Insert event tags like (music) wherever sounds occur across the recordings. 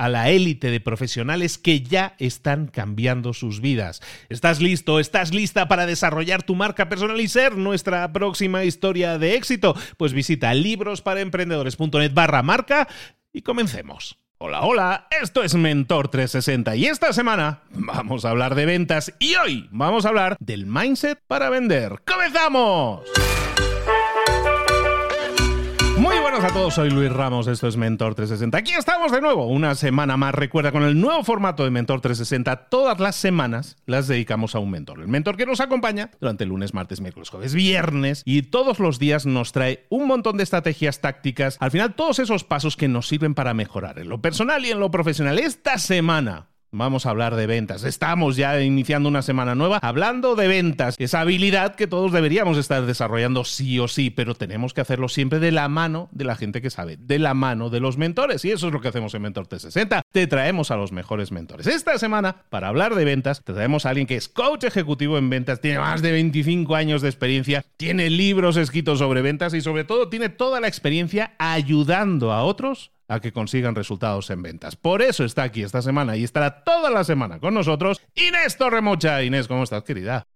a la élite de profesionales que ya están cambiando sus vidas. ¿Estás listo? ¿Estás lista para desarrollar tu marca personal y ser nuestra próxima historia de éxito? Pues visita librosparaemprendedores.net barra marca y comencemos. Hola, hola, esto es Mentor 360 y esta semana vamos a hablar de ventas y hoy vamos a hablar del mindset para vender. ¡Comenzamos! Buenas a todos, soy Luis Ramos, esto es Mentor 360. Aquí estamos de nuevo, una semana más. Recuerda, con el nuevo formato de Mentor 360, todas las semanas las dedicamos a un mentor. El mentor que nos acompaña durante lunes, martes, miércoles, jueves, viernes y todos los días nos trae un montón de estrategias tácticas. Al final, todos esos pasos que nos sirven para mejorar en lo personal y en lo profesional. Esta semana Vamos a hablar de ventas. Estamos ya iniciando una semana nueva hablando de ventas. Esa habilidad que todos deberíamos estar desarrollando sí o sí, pero tenemos que hacerlo siempre de la mano de la gente que sabe, de la mano de los mentores. Y eso es lo que hacemos en Mentor 360. Te traemos a los mejores mentores. Esta semana, para hablar de ventas, te traemos a alguien que es coach ejecutivo en ventas, tiene más de 25 años de experiencia, tiene libros escritos sobre ventas y sobre todo tiene toda la experiencia ayudando a otros a que consigan resultados en ventas. Por eso está aquí esta semana y estará toda la semana con nosotros Inés Torremocha. Inés, ¿cómo estás, querida?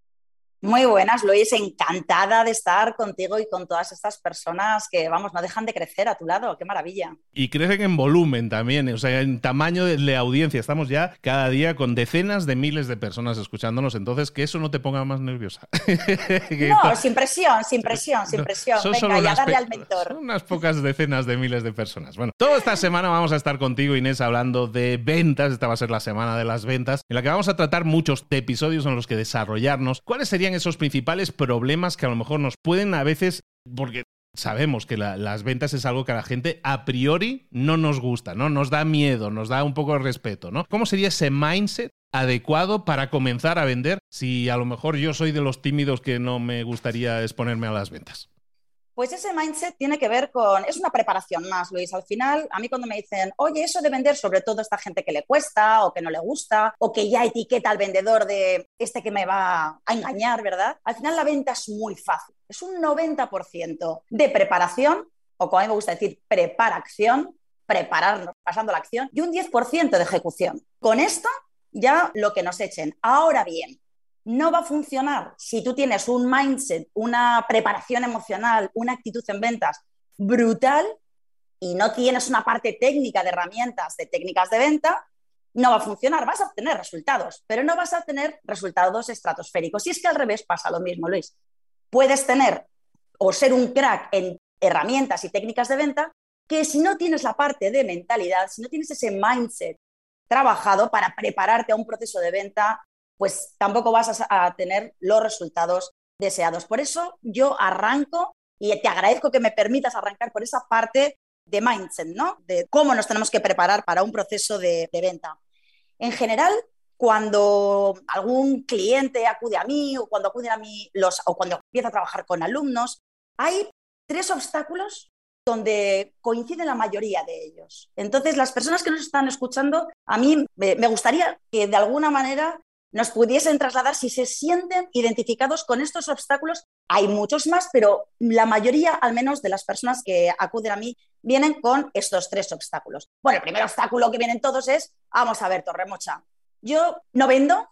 Muy buenas, Luis. Encantada de estar contigo y con todas estas personas que, vamos, no dejan de crecer a tu lado. ¡Qué maravilla! Y crecen en volumen también, o sea, en tamaño de, audiencia. Estamos ya cada día con decenas de miles de personas escuchándonos. Entonces, que eso no te ponga más nerviosa. (laughs) no, sin presión, sin presión, sin presión. Venga, ya darle al mentor. Son unas pocas decenas de miles de personas. Bueno, toda esta semana vamos a estar contigo, Inés, hablando de ventas. Esta va a ser la semana de las ventas, en la que vamos a tratar muchos episodios en los que desarrollarnos. ¿Cuáles serían esos principales problemas que a lo mejor nos pueden a veces, porque sabemos que las ventas es algo que a la gente a priori no nos gusta, ¿no? Nos da miedo, nos da un poco de respeto, ¿no? ¿Cómo sería ese mindset adecuado para comenzar a vender si a lo mejor yo soy de los tímidos que no me gustaría exponerme a las ventas? Pues ese mindset tiene que ver con, es una preparación más, Luis. Al final, a mí cuando me dicen, oye, eso de vender, sobre todo a esta gente que le cuesta o que no le gusta, o que ya etiqueta al vendedor de este que me va a engañar, ¿verdad? Al final la venta es muy fácil. Es un 90% de preparación, o como a mí me gusta decir, preparación, prepararnos, pasando la acción, y un 10% de ejecución. Con esto ya lo que nos echen. Ahora bien, no va a funcionar si tú tienes un mindset, una preparación emocional, una actitud en ventas brutal y no tienes una parte técnica de herramientas, de técnicas de venta, no va a funcionar. Vas a obtener resultados, pero no vas a tener resultados estratosféricos. Y es que al revés pasa lo mismo, Luis. Puedes tener o ser un crack en herramientas y técnicas de venta que si no tienes la parte de mentalidad, si no tienes ese mindset trabajado para prepararte a un proceso de venta pues tampoco vas a, tener los resultados deseados. Por eso yo arranco y te agradezco que me permitas arrancar por esa parte de mindset, ¿no? De cómo nos tenemos que preparar para un proceso de, venta. En general, cuando algún cliente acude a mí o cuando acuden a mí los, o cuando empiezo a trabajar con alumnos, hay tres obstáculos donde coincide la mayoría de ellos. Entonces, las personas que nos están escuchando, a mí me gustaría que de alguna manera nos pudiesen trasladar si se sienten identificados con estos obstáculos. Hay muchos más, pero la mayoría, al menos de las personas que acuden a mí, vienen con estos tres obstáculos. Bueno, el primer obstáculo que vienen todos es, vamos a ver, Torremocha, yo no vendo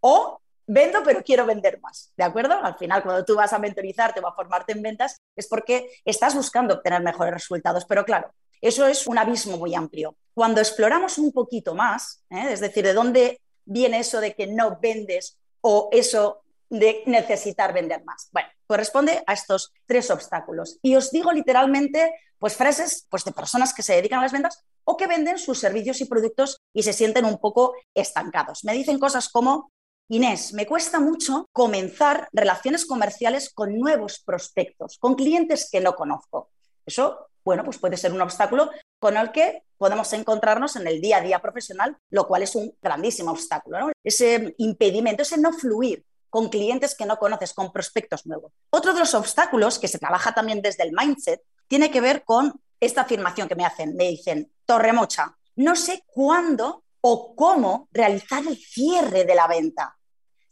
o vendo pero quiero vender más, ¿de acuerdo? Al final, cuando tú vas a mentorizarte o a formarte en ventas, es porque estás buscando obtener mejores resultados, pero claro, eso es un abismo muy amplio. Cuando exploramos un poquito más, ¿eh? es decir, de dónde viene eso de que no vendes o eso de necesitar vender más? Bueno, corresponde a estos tres obstáculos. Y os digo literalmente, pues frases pues, de personas que se dedican a las ventas o que venden sus servicios y productos y se sienten un poco estancados. Me dicen cosas como, Inés, me cuesta mucho comenzar relaciones comerciales con nuevos prospectos, con clientes que no conozco. Eso, bueno, pues puede ser un obstáculo con el que podemos encontrarnos en el día a día profesional, lo cual es un grandísimo obstáculo. Ese impedimento, ese no fluir con clientes que no conoces, con prospectos nuevos. Otro de los obstáculos que se trabaja también desde el mindset tiene que ver con esta afirmación que me hacen. Me dicen, Torremocha, no sé cuándo o cómo realizar el cierre de la venta.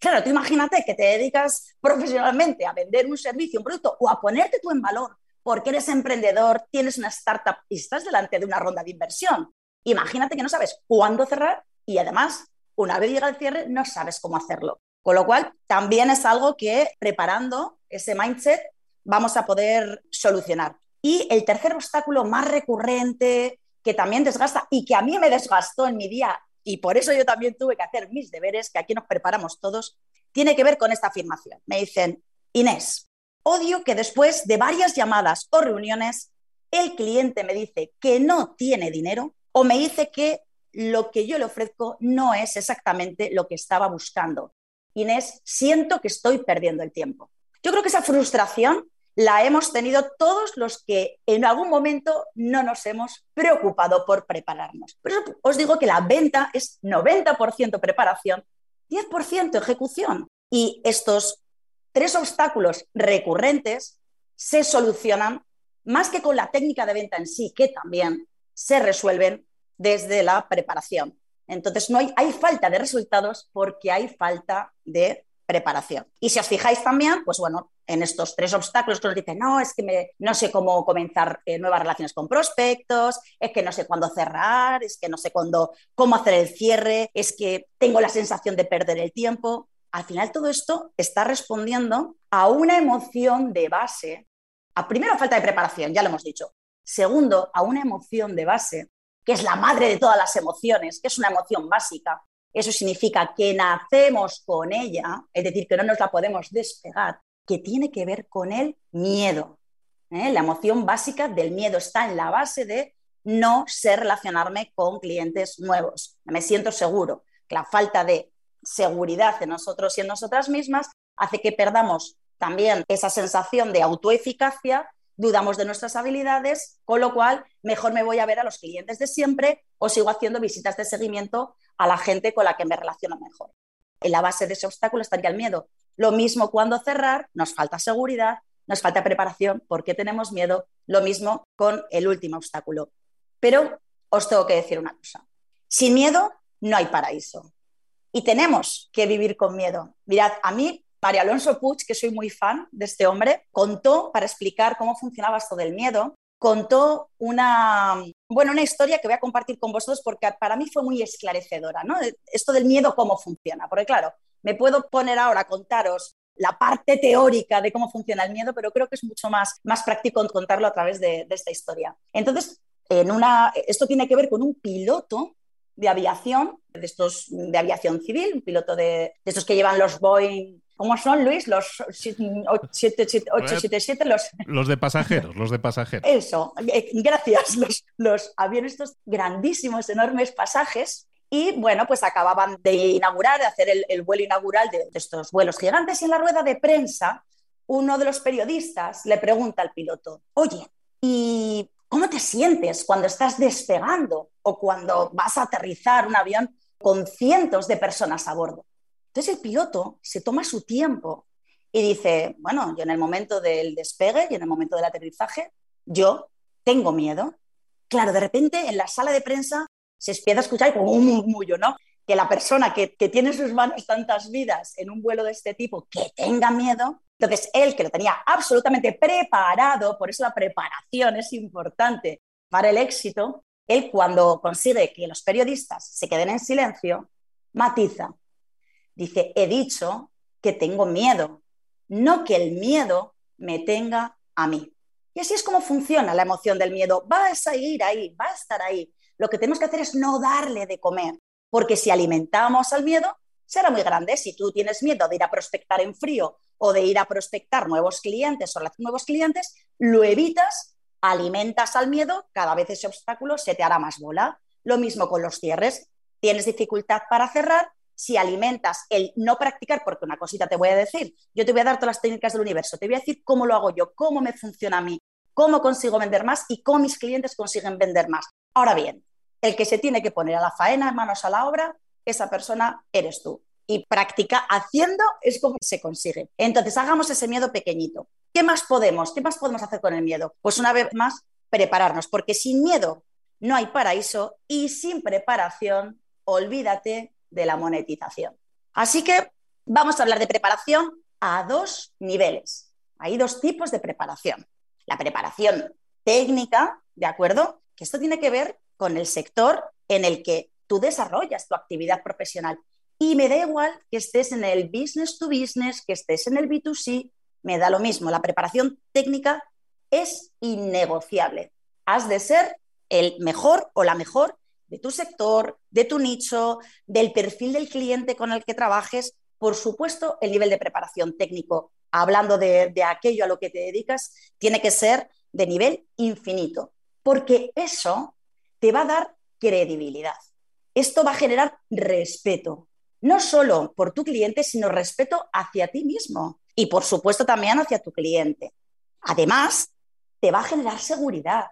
Claro, tú imagínate que te dedicas profesionalmente a vender un servicio, un producto o a ponerte tú en valor porque eres emprendedor, tienes una startup y estás delante de una ronda de inversión. Imagínate que no sabes cuándo cerrar y además, una vez llega el cierre, no sabes cómo hacerlo. Con lo cual, también es algo que preparando ese mindset vamos a poder solucionar. Y el tercer obstáculo más recurrente, que también desgasta y que a mí me desgastó en mi día y por eso yo también tuve que hacer mis deberes, que aquí nos preparamos todos, tiene que ver con esta afirmación. Me dicen, Inés, Odio que después de varias llamadas o reuniones el cliente me dice que no tiene dinero o me dice que lo que yo le ofrezco no es exactamente lo que estaba buscando. Inés, siento que estoy perdiendo el tiempo. Yo creo que esa frustración la hemos tenido todos los que en algún momento no nos hemos preocupado por prepararnos. Por eso os digo que la venta es 90% preparación, 10% ejecución. Y estos tres obstáculos recurrentes se solucionan más que con la técnica de venta en sí, que también se resuelven desde la preparación. Entonces, no hay, falta de resultados porque hay falta de preparación. Y si os fijáis también, pues bueno, en estos tres obstáculos que nos dicen, no, es que no sé cómo comenzar eh, nuevas relaciones con prospectos, es que no sé cuándo cerrar, es que no sé cuándo, cómo hacer el cierre, es que tengo la sensación de perder el tiempo al final todo esto está respondiendo a una emoción de base, a primero falta de preparación, ya lo hemos dicho. Segundo, a una emoción de base, que es la madre de todas las emociones, que es una emoción básica. Eso significa que nacemos con ella, es decir, que no nos la podemos despegar, que tiene que ver con el miedo. ¿eh? La emoción básica del miedo está en la base de no sé relacionarme con clientes nuevos. Me siento seguro. La falta de seguridad en nosotros y en nosotras mismas hace que perdamos también esa sensación de autoeficacia, dudamos de nuestras habilidades, con lo cual mejor me voy a ver a los clientes de siempre o sigo haciendo visitas de seguimiento a la gente con la que me relaciono mejor. En la base de ese obstáculo estaría el miedo. Lo mismo cuando cerrar, nos falta seguridad, nos falta preparación, porque tenemos miedo. Lo mismo con el último obstáculo. Pero os tengo que decir una cosa. Sin miedo no hay paraíso y tenemos que vivir con miedo. Mirad, a mí, María Alonso Puig, que soy muy fan de este hombre, contó para explicar cómo funcionaba esto del miedo, contó una, bueno, una historia que voy a compartir con vosotros porque para mí fue muy esclarecedora, ¿no? Esto del miedo, cómo funciona. Porque claro, me puedo poner ahora a contaros la parte teórica de cómo funciona el miedo, pero creo que es mucho más, más práctico contarlo a través de, de esta historia. Entonces, en una, esto tiene que ver con un piloto de aviación, de estos de aviación civil, un piloto de, estos que llevan los Boeing ¿Cómo son, Luis? Los 877, los... Los de pasajeros, los de pasajeros. Eso, eh, gracias. Los, los aviones estos grandísimos, enormes pasajes. Y bueno, pues acababan de inaugurar, de hacer el, vuelo inaugural de, de, estos vuelos gigantes. Y en la rueda de prensa, uno de los periodistas le pregunta al piloto, oye, ¿y ¿Cómo te sientes cuando estás despegando o cuando vas a aterrizar un avión con cientos de personas a bordo. Entonces el piloto se toma su tiempo y dice, bueno, yo en el momento del despegue y en el momento del aterrizaje, yo tengo miedo. Claro, de repente en la sala de prensa se empieza a escuchar como un murmullo, ¿no? Que la persona que, que tiene en sus manos tantas vidas en un vuelo de este tipo, que tenga miedo, entonces él que lo tenía absolutamente preparado, por eso la preparación es importante para el éxito, él cuando consigue que los periodistas se queden en silencio, matiza. Dice, he dicho que tengo miedo, no que el miedo me tenga a mí. Y así es como funciona la emoción del miedo. Va a seguir ahí, va a estar ahí. Lo que tenemos que hacer es no darle de comer, porque si alimentamos al miedo, será muy grande. Si tú tienes miedo de ir a prospectar en frío o de ir a prospectar nuevos clientes o nuevos clientes, lo evitas, alimentas al miedo, cada vez ese obstáculo se te hará más bola. Lo mismo con los cierres. Tienes dificultad para cerrar, si alimentas el no practicar, porque una cosita te voy a decir, yo te voy a dar todas las técnicas del universo, te voy a decir cómo lo hago yo, cómo me funciona a mí, cómo consigo vender más y cómo mis clientes consiguen vender más. Ahora bien, el que se tiene que poner a la faena, manos a la obra, esa persona eres tú. Y practica haciendo es como se consigue. Entonces, hagamos ese miedo pequeñito. ¿Qué más podemos? ¿Qué más podemos hacer con el miedo? Pues una vez más, prepararnos, porque sin miedo no hay paraíso y sin preparación, olvídate de la monetización. Así que vamos a hablar de preparación a dos niveles. Hay dos tipos de preparación. La preparación técnica, ¿de acuerdo? Que esto tiene que ver con el sector en el que tú desarrollas tu actividad profesional. Y me da igual que estés en el business to business, que estés en el B2C, me da lo mismo. La preparación técnica es innegociable. Has de ser el mejor o la mejor de tu sector, de tu nicho, del perfil del cliente con el que trabajes, por supuesto, el nivel de preparación técnico, hablando de, aquello a lo que te dedicas, tiene que ser de nivel infinito, porque eso te va a dar credibilidad. Esto va a generar respeto, no solo por tu cliente, sino respeto hacia ti mismo y, por supuesto, también hacia tu cliente. Además, te va a generar seguridad.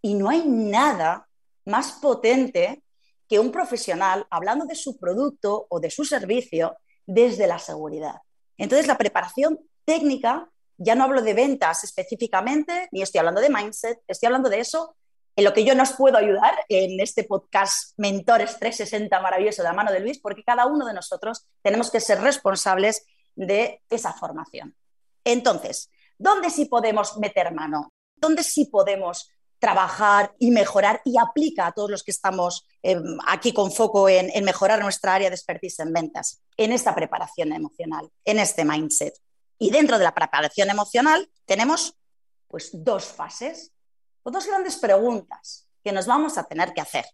Y no hay nada más potente que un profesional hablando de su producto o de su servicio desde la seguridad. Entonces, la preparación técnica, ya no hablo de ventas específicamente, ni estoy hablando de mindset, estoy hablando de eso en lo que yo nos puedo ayudar en este podcast Mentores 360 maravilloso de la mano de Luis, porque cada uno de nosotros tenemos que ser responsables de esa formación. Entonces, ¿dónde sí podemos meter mano? ¿Dónde sí podemos trabajar y mejorar y aplica a todos los que estamos em, aquí con foco en, mejorar nuestra área de expertise en ventas, en esta preparación emocional, en este mindset. Y dentro de la preparación emocional tenemos pues dos fases o dos grandes preguntas que nos vamos a tener que hacer.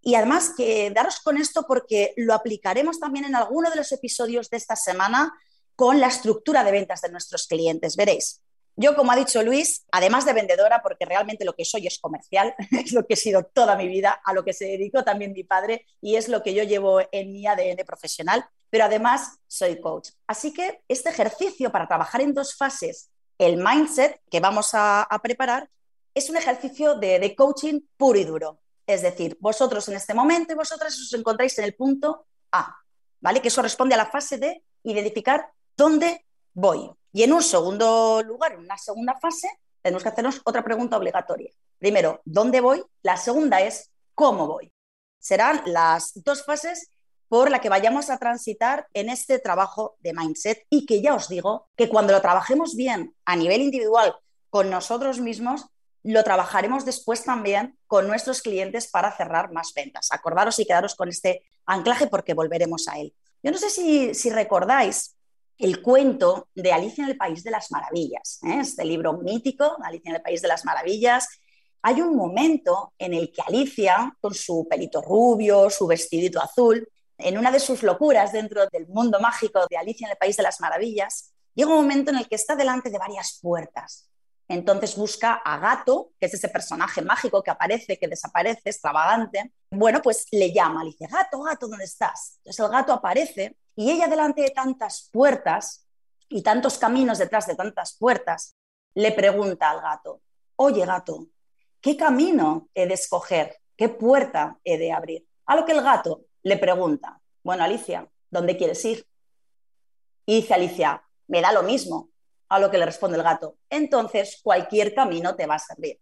Y además que daros con esto porque lo aplicaremos también en alguno de los episodios de esta semana con la estructura de ventas de nuestros clientes. Veréis, yo, como ha dicho Luis, además de vendedora, porque realmente lo que soy es comercial, (laughs) es lo que he sido toda mi vida, a lo que se dedicó también mi padre y es lo que yo llevo en mi ADN profesional, pero además soy coach. Así que este ejercicio para trabajar en dos fases, el mindset que vamos a, preparar, es un ejercicio de, coaching puro y duro. Es decir, vosotros en este momento y vosotras os encontráis en el punto A, ¿vale? Que eso responde a la fase de identificar dónde voy. Y en un segundo lugar, en una segunda fase, tenemos que hacernos otra pregunta obligatoria. Primero, ¿dónde voy? La segunda es, ¿cómo voy? Serán las dos fases por las que vayamos a transitar en este trabajo de mindset y que ya os digo que cuando lo trabajemos bien a nivel individual con nosotros mismos, lo trabajaremos después también con nuestros clientes para cerrar más ventas. Acordaros y quedaros con este anclaje porque volveremos a él. Yo no sé si, si recordáis el cuento de Alicia en el País de las Maravillas, ¿eh? este libro mítico, Alicia en el País de las Maravillas. Hay un momento en el que Alicia, con su pelito rubio, su vestidito azul, en una de sus locuras dentro del mundo mágico de Alicia en el País de las Maravillas, llega un momento en el que está delante de varias puertas. Entonces busca a Gato, que es ese personaje mágico que aparece, que desaparece, extravagante. Bueno, pues le llama, le dice, Gato, Gato, ¿dónde estás? Entonces el gato aparece y ella delante de tantas puertas y tantos caminos detrás de tantas puertas, le pregunta al gato, oye gato, ¿qué camino he de escoger? ¿Qué puerta he de abrir? A lo que el gato le pregunta, bueno, Alicia, ¿dónde quieres ir? Y dice Alicia, me da lo mismo a lo que le responde el gato. Entonces, cualquier camino te va a servir.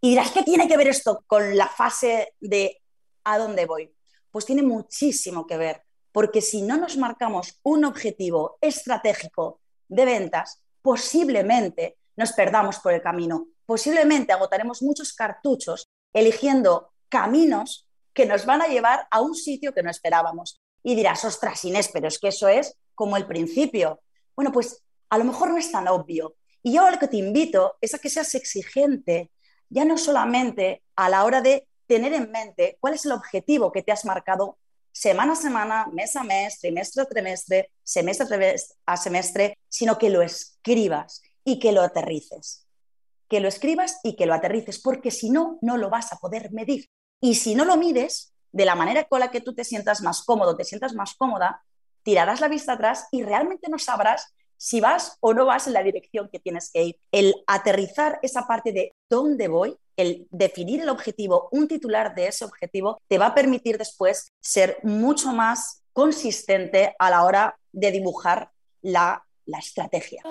Y dirás, ¿qué tiene que ver esto con la fase de a dónde voy? Pues tiene muchísimo que ver, porque si no nos marcamos un objetivo estratégico de ventas, posiblemente nos perdamos por el camino, posiblemente agotaremos muchos cartuchos eligiendo caminos que nos van a llevar a un sitio que no esperábamos. Y dirás, ostras, Inés, pero es que eso es como el principio. Bueno, pues a lo mejor no es tan obvio. Y yo lo que te invito es a que seas exigente, ya no solamente a la hora de tener en mente cuál es el objetivo que te has marcado semana a semana, mes a mes, trimestre a trimestre, semestre a semestre, sino que lo escribas y que lo aterrices. Que lo escribas y que lo aterrices, porque si no, no lo vas a poder medir. Y si no lo mides de la manera con la que tú te sientas más cómodo, te sientas más cómoda, tirarás la vista atrás y realmente no sabrás si vas o no vas en la dirección que tienes que ir. El aterrizar esa parte de dónde voy, el definir el objetivo, un titular de ese objetivo, te va a permitir después ser mucho más consistente a la hora de dibujar la, la estrategia.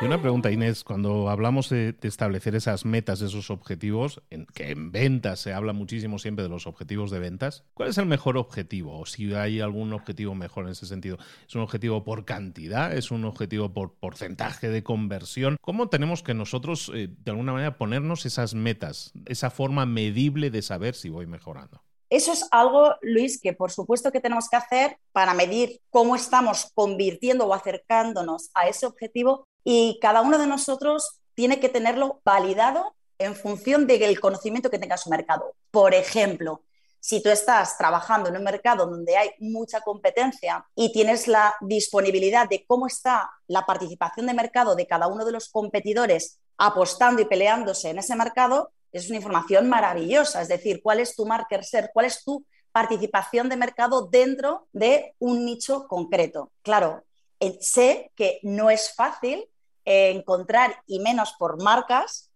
Y una pregunta, Inés, cuando hablamos de, establecer esas metas, esos objetivos, en, que en ventas se habla muchísimo siempre de los objetivos de ventas, ¿cuál es el mejor objetivo? O si hay algún objetivo mejor en ese sentido. ¿Es un objetivo por cantidad? ¿Es un objetivo por porcentaje de conversión? ¿Cómo tenemos que nosotros, eh, de alguna manera, ponernos esas metas, esa forma medible de saber si voy mejorando? Eso es algo, Luis, que por supuesto que tenemos que hacer para medir cómo estamos convirtiendo o acercándonos a ese objetivo y cada uno de nosotros tiene que tenerlo validado en función del conocimiento que tenga su mercado. Por ejemplo, si tú estás trabajando en un mercado donde hay mucha competencia y tienes la disponibilidad de cómo está la participación de mercado de cada uno de los competidores apostando y peleándose en ese mercado, es una información maravillosa. Es decir, cuál es tu market share, cuál es tu participación de mercado dentro de un nicho concreto. Claro, eh, sé que no es fácil encontrar, y menos por marcas,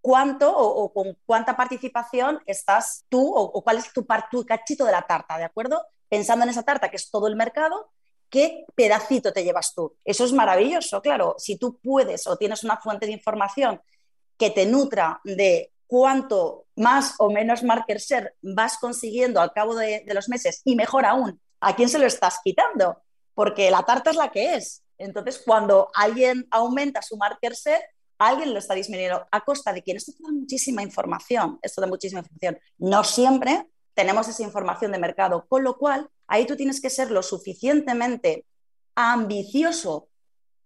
cuánto o, con cuánta participación estás tú o, cuál es tu, cachito de la tarta, ¿de acuerdo? Pensando en esa tarta que es todo el mercado, ¿qué pedacito te llevas tú? Eso es maravilloso, claro. Si tú puedes o tienes una fuente de información que te nutra de cuánto más o menos market share vas consiguiendo al cabo de los meses y mejor aún, ¿a quién se lo estás quitando? Porque la tarta es la que es. Entonces, cuando alguien aumenta su market share, alguien lo está disminuyendo a costa de quién. Esto da muchísima información, esto da muchísima información. No siempre tenemos esa información de mercado, con lo cual ahí tú tienes que ser lo suficientemente ambicioso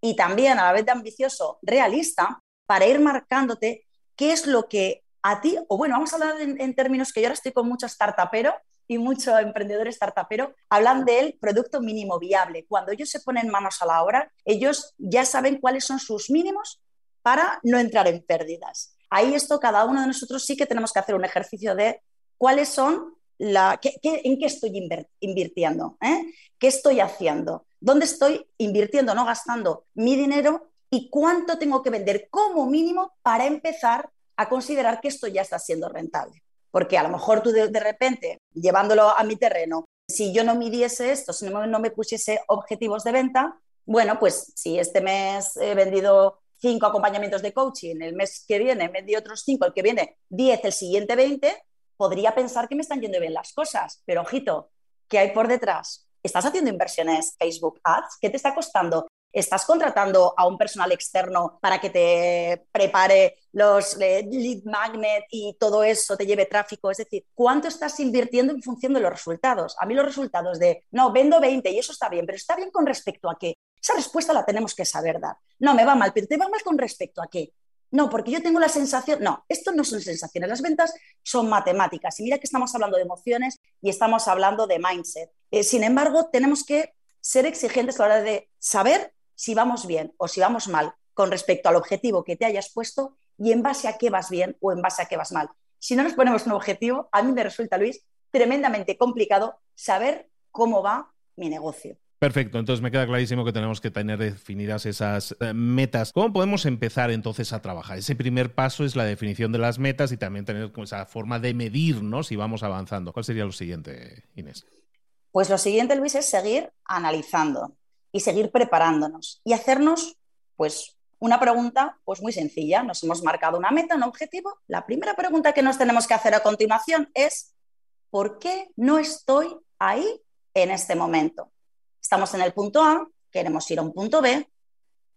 y también a la vez de ambicioso, realista, para ir marcándote qué es lo que a ti, o bueno, vamos a hablar en, en términos que yo ahora estoy con mucho startupero, y muchos emprendedores startuperos hablan del producto mínimo viable. Cuando ellos se ponen manos a la obra, ellos ya saben cuáles son sus mínimos para no entrar en pérdidas. Ahí esto cada uno de nosotros sí que tenemos que hacer un ejercicio de cuáles son la, en qué estoy invirtiendo, ¿eh? qué estoy haciendo, dónde estoy invirtiendo, no gastando mi dinero y cuánto tengo que vender como mínimo para empezar a considerar que esto ya está siendo rentable porque a lo mejor tú de, repente, llevándolo a mi terreno, si yo no midiese esto, si no, me pusiese objetivos de venta, bueno, pues si este mes he vendido cinco acompañamientos de coaching, el mes que viene vendí otros cinco, el que viene diez, el siguiente veinte, podría pensar que me están yendo bien las cosas. Pero ojito, ¿qué hay por detrás? ¿Estás haciendo inversiones Facebook Ads? ¿Qué te está costando? Estás contratando a un personal externo para que te prepare los eh, lead magnet y todo eso, te lleve tráfico. Es decir, ¿cuánto estás invirtiendo en función de los resultados? A mí los resultados de, no, vendo 20 y eso está bien, pero está bien con respecto a qué. Esa respuesta la tenemos que saber dar. No, me va mal, pero te va mal con respecto a qué. No, porque yo tengo la sensación, no, esto no son sensaciones, las ventas son matemáticas. Y mira que estamos hablando de emociones y estamos hablando de mindset. Eh, sin embargo, tenemos que ser exigentes a la hora de saber si vamos bien o si vamos mal con respecto al objetivo que te hayas puesto y en base a qué vas bien o en base a qué vas mal. Si no nos ponemos un objetivo, a mí me resulta, Luis, tremendamente complicado saber cómo va mi negocio. Perfecto, entonces me queda clarísimo que tenemos que tener definidas esas eh, metas. ¿Cómo podemos empezar entonces a trabajar? Ese primer paso es la definición de las metas y también tener esa forma de medirnos si vamos avanzando. ¿Cuál sería lo siguiente, Inés? Pues lo siguiente, Luis, es seguir analizando y seguir preparándonos y hacernos, pues, una pregunta pues muy sencilla. Nos hemos marcado una meta, un objetivo. La primera pregunta que nos tenemos que hacer a continuación es ¿por qué no estoy ahí en este momento? Estamos en el punto A, queremos ir a un punto B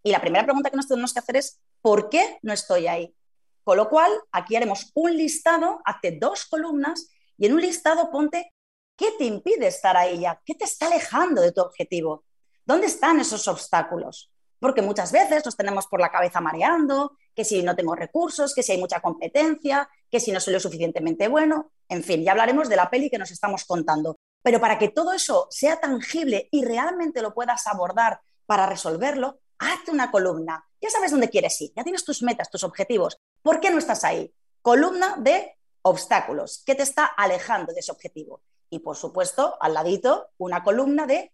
y la primera pregunta que nos tenemos que hacer es ¿por qué no estoy ahí? Con lo cual, aquí haremos un listado, hace dos columnas y en un listado ponte qué te impide estar ahí ya, qué te está alejando de tu objetivo, dónde están esos obstáculos. Porque muchas veces nos tenemos por la cabeza mareando, que si no tengo recursos, que si hay mucha competencia, que si no soy lo suficientemente bueno. En fin, ya hablaremos de la peli que nos estamos contando. Pero para que todo eso sea tangible y realmente lo puedas abordar para resolverlo, hazte una columna. Ya sabes dónde quieres ir, ya tienes tus metas, tus objetivos. ¿Por qué no estás ahí? Columna de obstáculos. ¿Qué te está alejando de ese objetivo? Y por supuesto, al ladito, una columna de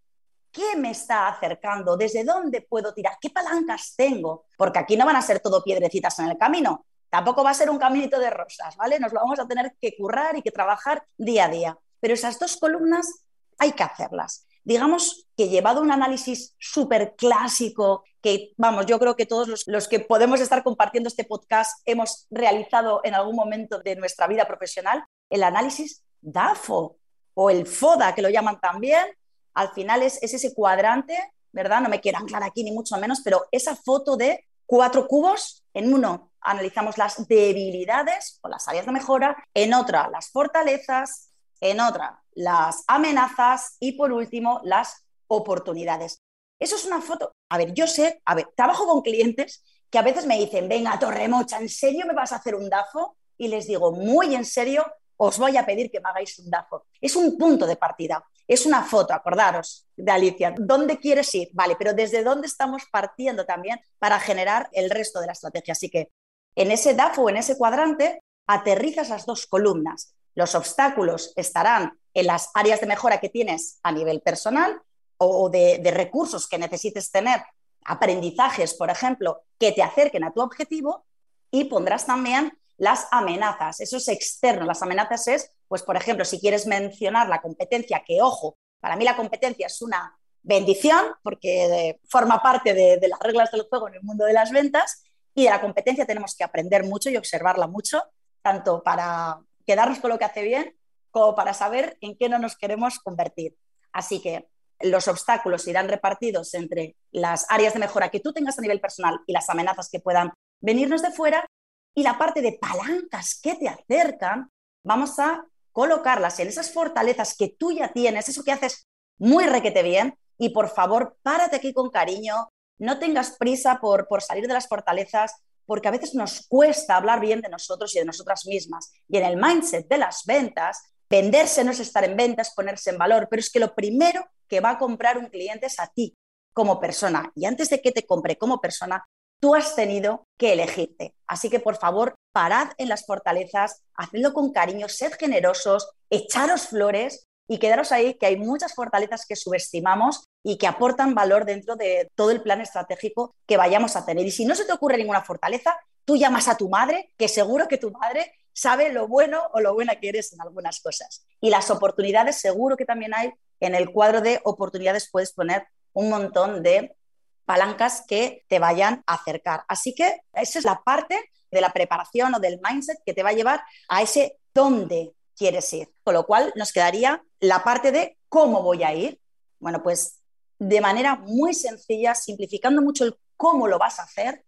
¿Qué me está acercando? ¿Desde dónde puedo tirar? ¿Qué palancas tengo? Porque aquí no van a ser todo piedrecitas en el camino. Tampoco va a ser un caminito de rosas, ¿vale? Nos lo vamos a tener que currar y que trabajar día a día pero esas dos columnas hay que hacerlas. Digamos que llevado un análisis súper clásico, que vamos, yo creo que todos los, los, que podemos estar compartiendo este podcast hemos realizado en algún momento de nuestra vida profesional, el análisis DAFO o el FODA, que lo llaman también, al final es, es ese cuadrante, ¿verdad? No me quiero anclar aquí ni mucho menos, pero esa foto de cuatro cubos, en uno analizamos las debilidades o las áreas de mejora, en otra las fortalezas, en otra las amenazas y por último las oportunidades. Eso es una foto. A ver, yo sé, a ver, trabajo con clientes que a veces me dicen, venga, Torremocha, ¿en serio me vas a hacer un DAFO? Y les digo, muy en serio, os voy a pedir que me hagáis un DAFO. Es un punto de partida, es una foto, acordaros de Alicia. ¿Dónde quieres ir? Vale, pero ¿desde dónde estamos partiendo también para generar el resto de la estrategia? Así que en ese DAFO, en ese cuadrante, aterrizas las dos columnas. Los obstáculos estarán en las áreas de mejora que tienes a nivel personal o de, recursos que necesites tener, aprendizajes, por ejemplo, que te acerquen a tu objetivo y pondrás también las amenazas. Eso es externo. Las amenazas es, pues, por ejemplo, si quieres mencionar la competencia, que ojo, para mí la competencia es una bendición porque forma parte de, de, las reglas del juego en el mundo de las ventas y de la competencia tenemos que aprender mucho y observarla mucho, tanto para quedarnos con lo que hace bien como para saber en qué no nos queremos convertir. Así que los obstáculos irán repartidos entre las áreas de mejora que tú tengas a nivel personal y las amenazas que puedan venirnos de fuera y la parte de palancas que te acercan, vamos a colocarlas en esas fortalezas que tú ya tienes, eso que haces muy requete bien y por favor, párate aquí con cariño, no tengas prisa por, por salir de las fortalezas, porque a veces nos cuesta hablar bien de nosotros y de nosotras mismas. Y en el mindset de las ventas, venderse no es estar en ventas, ponerse en valor, pero es que lo primero que va a comprar un cliente es a ti como persona. Y antes de que te compre como persona, tú has tenido que elegirte. Así que por favor, parad en las fortalezas, hacedlo con cariño, sed generosos, echaros flores y quedaros ahí, que hay muchas fortalezas que subestimamos y que aportan valor dentro de todo el plan estratégico que vayamos a tener. Y si no se te ocurre ninguna fortaleza, tú llamas a tu madre, que seguro que tu madre sabe lo bueno o lo buena que eres en algunas cosas. Y las oportunidades, seguro que también hay en el cuadro de oportunidades, puedes poner un montón de palancas que te vayan a acercar. Así que esa es la parte de la preparación o del mindset que te va a llevar a ese dónde quieres ir. Con lo cual nos quedaría la parte de cómo voy a ir. Bueno, pues de manera muy sencilla, simplificando mucho el cómo lo vas a hacer,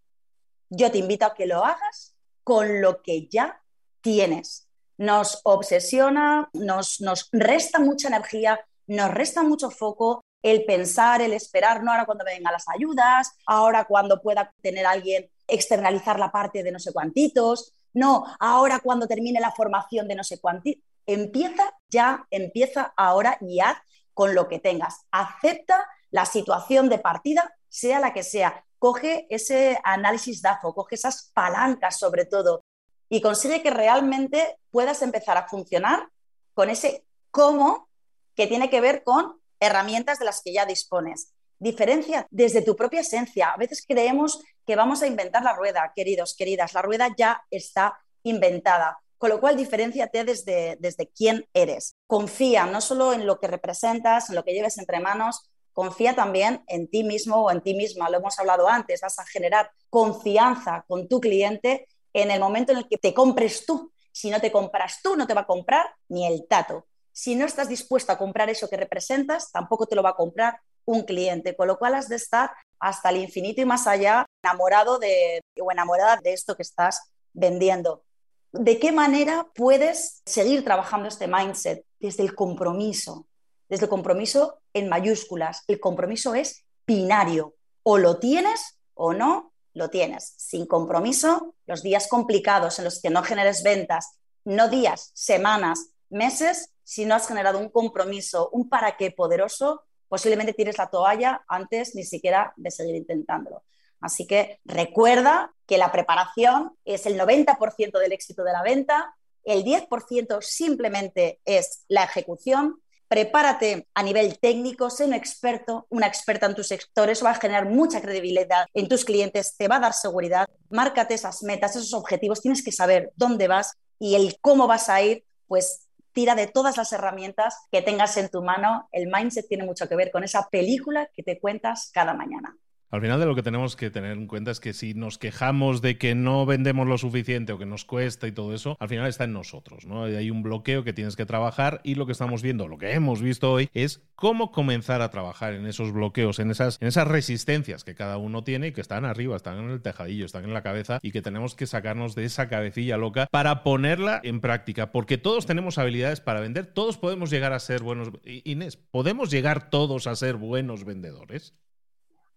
yo te invito a que lo hagas con lo que ya tienes. Nos obsesiona, nos, nos resta mucha energía, nos resta mucho foco el pensar, el esperar, no ahora cuando me vengan las ayudas, ahora cuando pueda tener alguien externalizar la parte de no sé cuantitos, no, ahora cuando termine la formación de no sé cuántitos. Empieza ya, empieza ahora y haz con lo que tengas. Acepta la situación de partida, sea la que sea. Coge ese análisis DAFO, coge esas palancas sobre todo y consigue que realmente puedas empezar a funcionar con ese cómo que tiene que ver con herramientas de las que ya dispones. Diferencia desde tu propia esencia. A veces creemos que vamos a inventar la rueda, queridos, queridas. La rueda ya está inventada. Con lo cual, diferenciate desde, desde quién eres. Confía no solo en lo que representas, en lo que lleves entre manos, confía también en ti mismo o en ti misma. Lo hemos hablado antes, vas a generar confianza con tu cliente en el momento en el que te compres tú. Si no te compras tú, no te va a comprar ni el tato. Si no estás dispuesto a comprar eso que representas, tampoco te lo va a comprar un cliente, con lo cual has de estar hasta el infinito y más allá enamorado de, o enamorada de esto que estás vendiendo. ¿De qué manera puedes seguir trabajando este mindset? Desde el compromiso, desde el compromiso en mayúsculas. El compromiso es binario. O lo tienes o no lo tienes. Sin compromiso, los días complicados en los que no generes ventas, no días, semanas, meses, si no has generado un compromiso, un para qué poderoso, posiblemente tires la toalla antes ni siquiera de seguir intentándolo. Así que recuerda que la preparación es el 90% del éxito de la venta, el 10% simplemente es la ejecución. Prepárate a nivel técnico, sé un experto, una experta en tus sectores, va a generar mucha credibilidad en tus clientes, te va a dar seguridad. Márcate esas metas, esos objetivos, tienes que saber dónde vas y el cómo vas a ir, pues tira de todas las herramientas que tengas en tu mano. El mindset tiene mucho que ver con esa película que te cuentas cada mañana. Al final de lo que tenemos que tener en cuenta es que si nos quejamos de que no vendemos lo suficiente o que nos cuesta y todo eso, al final está en nosotros, ¿no? Hay un bloqueo que tienes que trabajar y lo que estamos viendo, lo que hemos visto hoy, es cómo comenzar a trabajar en esos bloqueos, en esas, en esas resistencias que cada uno tiene y que están arriba, están en el tejadillo, están en la cabeza y que tenemos que sacarnos de esa cabecilla loca para ponerla en práctica, porque todos tenemos habilidades para vender, todos podemos llegar a ser buenos. Inés, ¿podemos llegar todos a ser buenos vendedores?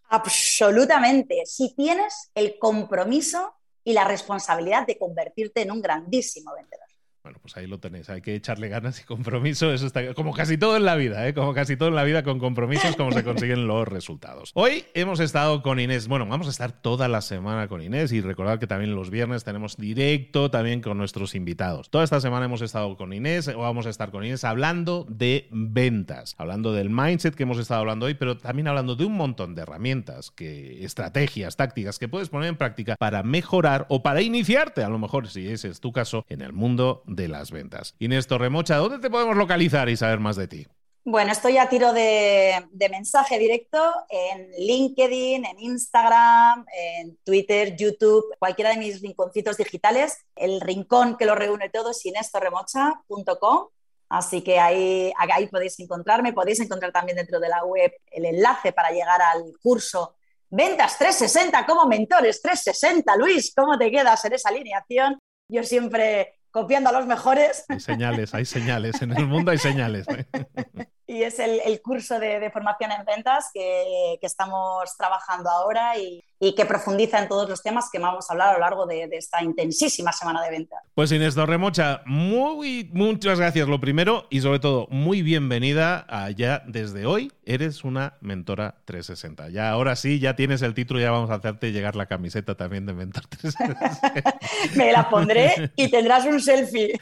Absolutamente. Si tienes el compromiso y la responsabilidad de convertirte en un grandísimo vendedor. Bueno, pues ahí lo tenéis. Hay que echarle ganas y compromiso. Eso está como casi todo en la vida, ¿eh? Como casi todo en la vida, con compromisos, como se consiguen los resultados. Hoy hemos estado con Inés. Bueno, vamos a estar toda la semana con Inés y recordad que también los viernes tenemos directo también con nuestros invitados. Toda esta semana hemos estado con Inés o vamos a estar con Inés hablando de ventas, hablando del mindset que hemos estado hablando hoy, pero también hablando de un montón de herramientas, que estrategias, tácticas que puedes poner en práctica para mejorar o para iniciarte, a lo mejor si ese es tu caso, en el mundo de las ventas. Inés Torremocha, ¿dónde te podemos localizar y saber más de ti? Bueno, estoy a tiro de, mensaje directo en LinkedIn, en Instagram, en Twitter, YouTube, cualquiera de mis rinconcitos digitales. El rincón que lo reúne todo es inestorremocha.com. Así que ahí, ahí podéis encontrarme. Podéis encontrar también dentro de la web el enlace para llegar al curso Ventas 360 como mentores 360. Luis, ¿cómo te quedas en esa alineación? Yo siempre copiando a los mejores. Hay señales, hay señales, en el mundo hay señales. ¿eh? (laughs) y es el, curso de, formación en ventas que, que estamos trabajando ahora y, y que profundiza en todos los temas que vamos a hablar a lo largo de, esta intensísima semana de venta. Pues Inés Torremocha, muy, muchas gracias lo primero y sobre todo muy bienvenida allá desde hoy. Eres una mentora 360. Ya ahora sí, ya tienes el título, ya vamos a hacerte llegar la camiseta también de mentor 360. (laughs) Me la pondré y tendrás un selfie.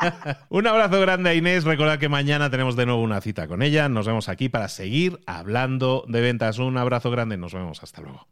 (laughs) un abrazo grande a Inés. Recuerda que mañana tenemos de nuevo una cita con ella. Nos vemos aquí para seguir hablando de ventas. Un abrazo grande. Nos vemos. Hasta luego.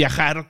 viajar